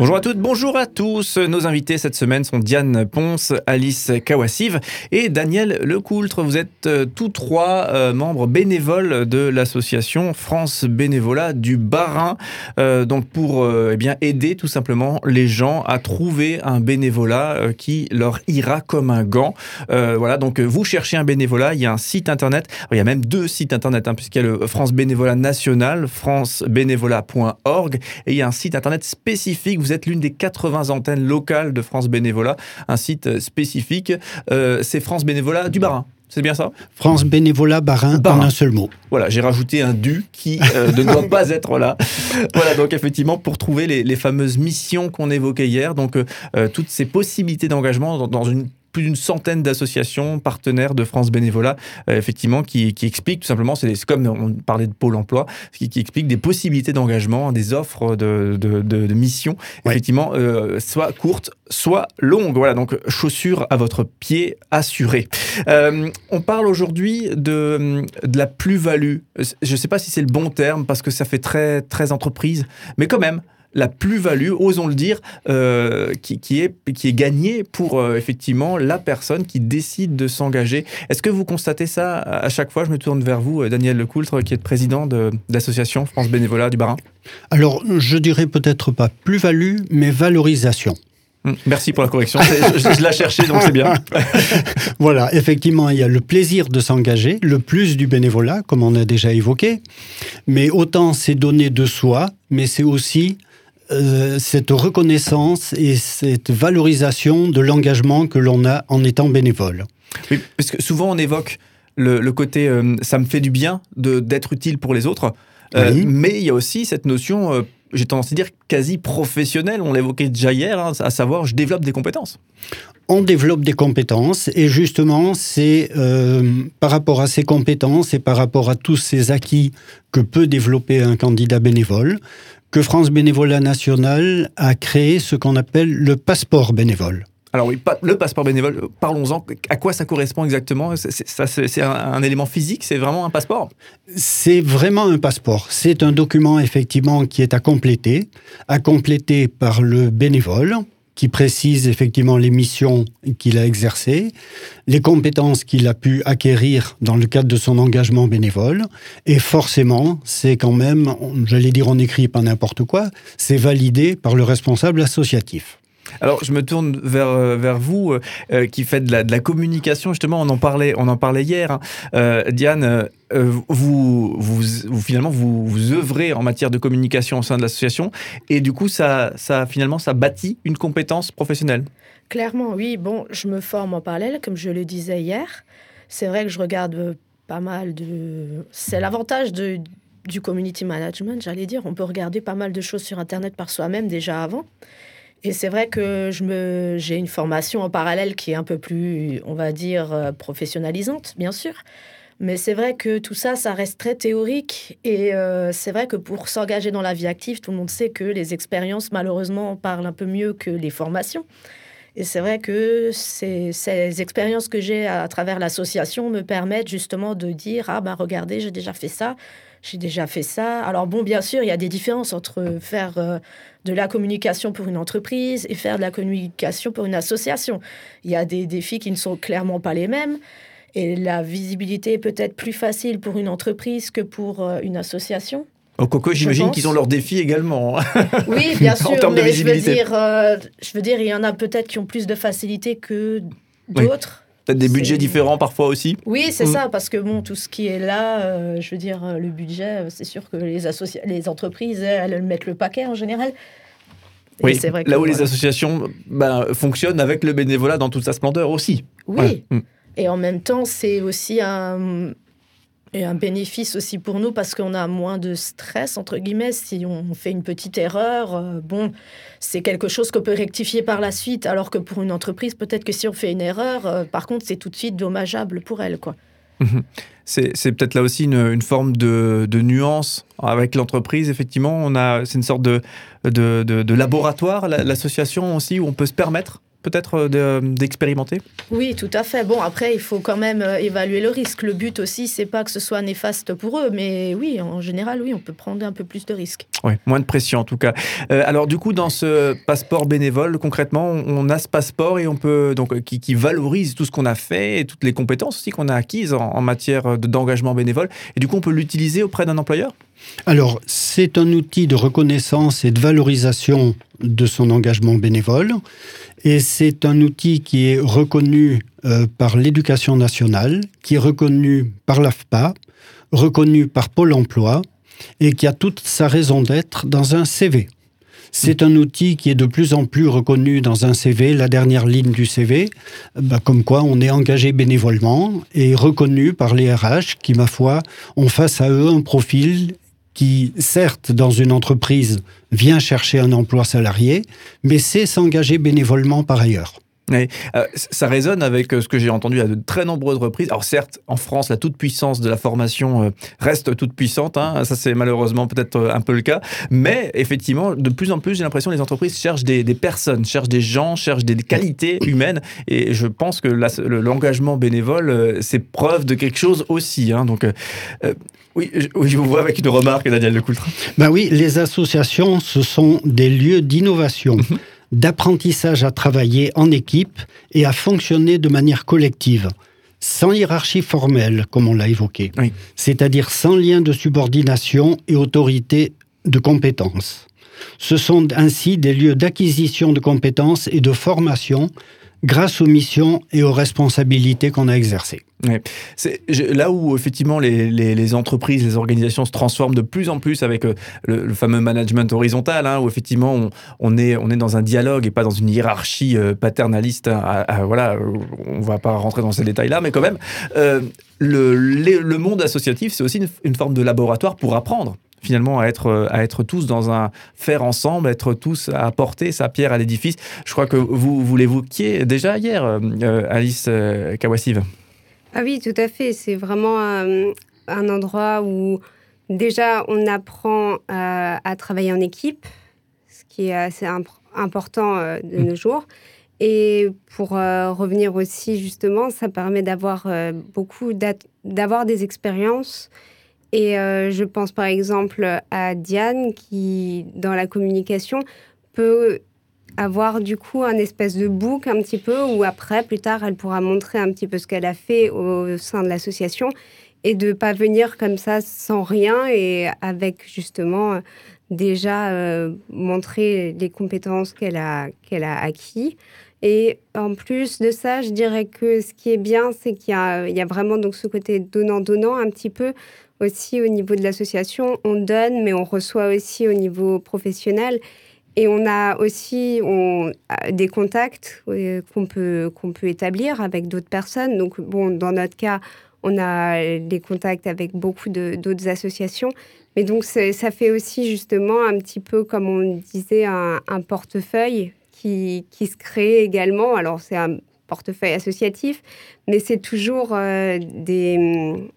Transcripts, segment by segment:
Bonjour à toutes, bonjour à tous. Nos invités cette semaine sont Diane Ponce, Alice Kawassiv et Daniel Lecoultre. Vous êtes euh, tous trois euh, membres bénévoles de l'association France Bénévolat du Barin. Euh, donc pour eh bien aider tout simplement les gens à trouver un bénévolat qui leur ira comme un gant. voilà, donc vous cherchez un bénévolat, il y a un site internet, il y a même deux sites internet hein, puisqu'il y a le France Bénévolat National, francebénévolat.org et il y a un site internet spécifique. Êtes l'une des 80 antennes locales de France Bénévolat, un site spécifique. Euh, c'est France Bénévolat du Barin. C'est bien ça? France Bénévolat Barin, en un seul mot. Voilà, j'ai rajouté un du qui euh, ne doit pas être là. Voilà, donc effectivement, pour trouver les, fameuses missions qu'on évoquait hier, donc euh, toutes ces possibilités d'engagement dans, une plus d'une centaine d'associations partenaires de France Bénévolat, euh, effectivement, qui, qui, expliquent tout simplement, c'est comme on parlait de Pôle emploi, qui, qui expliquent des possibilités d'engagement, des offres de, de, de, missions, effectivement, euh, soit courtes, soit longues. Voilà, donc chaussures à votre pied assurées. Euh, on parle aujourd'hui de, de la plus-value. Je ne sais pas si c'est le bon terme, parce que ça fait très, très entreprise, mais quand même, la plus-value, osons le dire, euh, qui, est, qui est gagnée pour euh, effectivement la personne qui décide de s'engager. Est-ce que vous constatez ça à chaque fois? Je me tourne vers vous, euh, Daniel Lecoultre, qui est président de, l'association France Bénévolat du Barin. Alors, je dirais peut-être pas plus-value, mais valorisation. Hum, merci pour la correction. Je, je, l'ai cherché, donc c'est bien. voilà, effectivement, il y a le plaisir de s'engager, le plus du bénévolat, comme on a déjà évoqué. Mais autant c'est donner de soi, mais c'est aussi euh, cette reconnaissance et cette valorisation de l'engagement que l'on a en étant bénévole. Oui, parce que souvent on évoque le, côté euh, ça me fait du bien d'être utile pour les autres, euh, mais il y a aussi cette notion, j'ai tendance à dire quasi professionnelle, on l'évoquait déjà hier, hein, à savoir je développe des compétences on développe des compétences et justement c'est par rapport à ces compétences et par rapport à tous ces acquis que peut développer un candidat bénévole que France Bénévolat National a créé ce qu'on appelle le passeport bénévole. Alors oui, le passeport bénévole, parlons-en. À quoi ça correspond exactement? C'est un, élément physique? C'est vraiment un passeport? C'est vraiment un passeport. C'est un document effectivement qui est à compléter, à compléter par le bénévole qui précise effectivement les missions qu'il a exercées, les compétences qu'il a pu acquérir dans le cadre de son engagement bénévole. Et forcément, c'est quand même, j'allais dire on écrit pas n'importe quoi, c'est validé par le responsable associatif. Alors, je me tourne vers, euh, vers vous, euh, euh, qui faites de la, communication. Justement, on en parlait, on en parlait hier. Hein. Diane, vous, vous, finalement, vous, vous œuvrez en matière de communication au sein de l'association, et du coup, ça, ça, finalement, ça bâtit une compétence professionnelle. Clairement, oui. Bon, je me forme en parallèle, comme je le disais hier. C'est vrai que je regarde pas mal de. C'est l'avantage de, du community management, j'allais dire. On peut regarder pas mal de choses sur Internet par soi-même déjà avant. Et c'est vrai que je me, j'ai une formation en parallèle qui est un peu plus, on va dire, euh, professionnalisante, bien sûr. Mais c'est vrai que tout ça, ça reste très théorique. Et euh, c'est vrai que pour s'engager dans la vie active, tout le monde sait que les expériences, malheureusement, parlent un peu mieux que les formations. Et c'est vrai que ces, ces expériences que j'ai à, travers l'association me permettent justement de dire, ah ben regardez, j'ai déjà fait ça, j'ai déjà fait ça. Alors bon, bien sûr, il y a des différences entre faire euh, de la communication pour une entreprise et faire de la communication pour une association. Il y a des défis qui ne sont clairement pas les mêmes. Et la visibilité est peut-être plus facile pour une entreprise que pour euh, une association. Au Coco, j'imagine qu'ils ont leurs défis également. Hein. Oui, bien sûr, mais je veux, dire, euh, je veux dire, il y en a peut-être qui ont plus de facilité que d'autres. Peut-être des budgets différents parfois aussi Oui, c'est mm. ça, parce que bon, tout ce qui est là, euh, je veux dire, le budget, c'est sûr que les, les entreprises, elles mettent le paquet en général. oui, vrai là où les associations ben, fonctionnent avec le bénévolat dans toute sa splendeur aussi. Oui, mm. et en même temps, c'est aussi un, et un bénéfice aussi pour nous parce qu'on a moins de stress, entre guillemets, si on fait une petite erreur. Euh, bon, c'est quelque chose qu'on peut rectifier par la suite, alors que pour une entreprise, peut-être que si on fait une erreur, euh, par contre, c'est tout de suite dommageable pour elle. quoi. Mhm. C'est, peut-être là aussi une, forme de, nuance avec l'entreprise. Effectivement, c'est une sorte de, de, de laboratoire, l'association aussi, où on peut se permettre peut-être d'expérimenter? Oui, tout à fait. Bon, après, il faut quand même évaluer le risque. Le but aussi, c'est pas que ce soit néfaste pour eux, mais oui, en général, oui, on peut prendre un peu plus de risques. Oui, moins de pression en tout cas. alors du coup, dans ce passeport bénévole, concrètement, on a ce passeport et on peut donc qui, valorise tout ce qu'on a fait et toutes les compétences aussi qu'on a acquises en, en matière d'engagement bénévole. Et du coup, on peut l'utiliser auprès d'un employeur? Alors, c'est un outil de reconnaissance et de valorisation de son engagement bénévole. Et c'est un outil qui est reconnu euh, par l'éducation nationale, qui est reconnu par l'AFPA, reconnu par Pôle emploi, et qui a toute sa raison d'être dans un CV. C'est un outil qui est de plus en plus reconnu dans un CV, la dernière ligne du CV, bah, comme quoi on est engagé bénévolement et reconnu par les RH qui, ma foi, ont face à eux un profil qui, certes, dans une entreprise, vient chercher un emploi salarié, mais sait s'engager bénévolement par ailleurs. Euh, ça résonne avec euh, ce que j'ai entendu à de très nombreuses reprises. Alors certes, en France, la toute-puissance de la formation euh, reste toute puissante. Hein. ça, c'est malheureusement peut-être un peu le cas. Mais effectivement, de plus en plus, j'ai l'impression que les entreprises cherchent des, personnes, cherchent des gens, cherchent des qualités humaines. Et je pense que l'engagement bénévole, c'est preuve de quelque chose aussi. Hein. Donc, oui, je, vous vois avec une remarque, Daniel de Coultre. Ben oui, les associations, ce sont des lieux d'innovation. D'apprentissage à travailler en équipe et à fonctionner de manière collective, sans hiérarchie formelle, comme on l'a évoqué, c'est-à-dire sans lien de subordination et autorité de compétence. Ce sont ainsi des lieux d'acquisition de compétences et de formation grâce aux missions et aux responsabilités qu'on a exercées. C'est là où effectivement les, entreprises, les organisations se transforment de plus en plus avec euh, le, fameux management horizontal, hein, où effectivement on, est, dans un dialogue et pas dans une hiérarchie euh, paternaliste. Hein, voilà, on va pas rentrer dans ces détails-là, mais quand même, euh, le, monde associatif, c'est aussi une forme de laboratoire pour apprendre finalement à être, euh, à être tous dans un faire ensemble, être tous à apporter sa pierre à l'édifice. Je crois que vous, vous l'évoquiez déjà hier, euh, euh, Alice Kawassiv. Ah oui, tout à fait. C'est vraiment un, endroit où déjà on apprend à travailler en équipe, ce qui est assez important de mmh. nos jours. Et pour revenir aussi, justement, ça permet d'avoir beaucoup d'avoir des expériences et euh, je pense par exemple à Diane qui, dans la communication, peut avoir du coup un espèce de book un petit peu où après, plus tard, elle pourra montrer un petit peu ce qu'elle a fait au sein de l'association et de pas venir comme ça sans rien et avec justement déjà euh, montrer les compétences qu'elle a, qu'elle a acquis. Et en plus de ça, je dirais que ce qui est bien, c'est qu'il y y a vraiment donc ce côté donnant-donnant un petit peu aussi au niveau de l'association, on donne, mais on reçoit aussi au niveau professionnel. Et on a aussi des contacts euh, qu'on peut, qu'on peut établir avec d'autres personnes. Donc, bon, dans notre cas, on a des contacts avec beaucoup d'autres associations. Mais donc, ça fait aussi justement un petit peu, comme on disait, un, portefeuille qui, qui, se crée également. Alors, c'est un portefeuille associatif, mais c'est toujours euh, des,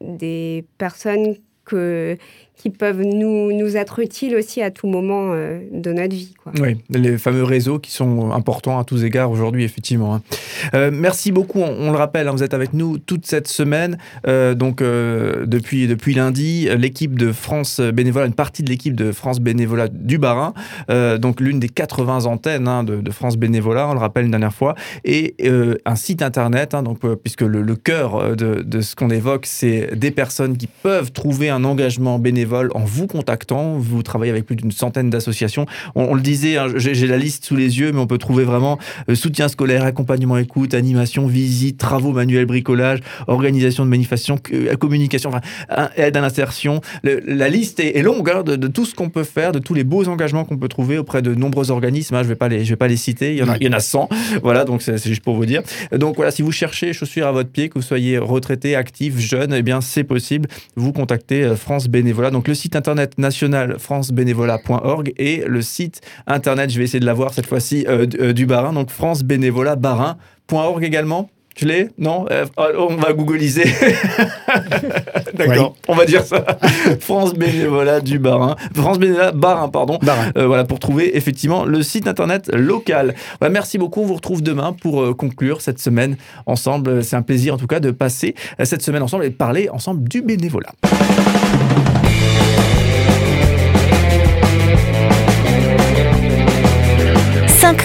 des personnes que, qui peuvent nous, nous être utiles aussi à tout moment euh, de notre vie. Quoi. Oui, les fameux réseaux qui sont importants à tous égards aujourd'hui, effectivement. Hein. Euh, merci beaucoup, on, le rappelle, hein, vous êtes avec nous toute cette semaine. Euh, donc, depuis, depuis lundi, l'équipe de France Bénévolat, une partie de l'équipe de France Bénévolat du Barin, donc l'une des 80 antennes hein, de, France Bénévolat, on le rappelle une dernière fois, et un site internet, donc, puisque le, cœur de, de ce qu'on évoque, c'est des personnes qui peuvent trouver un engagement bénévole en vous contactant. Vous travaillez avec plus d'une centaine d'associations. On, le disait, hein, j'ai la liste sous les yeux, mais on peut trouver vraiment euh, soutien scolaire, accompagnement écoute, animation, visite, travaux manuels, bricolage, organisation de manifestations, euh, communication, aide à l'insertion. La liste est, longue hein, de, tout ce qu'on peut faire, de tous les beaux engagements qu'on peut trouver auprès de nombreux organismes. Hein. je ne vais, pas les, je vais pas les citer, il y en a, il y en a 100. Voilà, donc c'est juste pour vous dire. Donc voilà, si vous cherchez chaussures à votre pied, que vous soyez retraité, actif, jeune, eh bien c'est possible. Vous contactez euh, France Bénévolat donc le site internet national francebénévolat.org et le site internet, je vais essayer de l'avoir cette fois-ci, euh, euh, du Barin, donc francebénévolatbarin.org également Je l'ai Non? Euh, On va googliser. D'accord, on va dire ça. France Bénévolat du Barin. France Bénévolat Barin, pardon. Euh, voilà, pour trouver effectivement le site internet local. merci beaucoup. On vous retrouve demain pour euh, conclure cette semaine ensemble. C'est un plaisir en tout cas de passer cette semaine ensemble et de parler ensemble du bénévolat.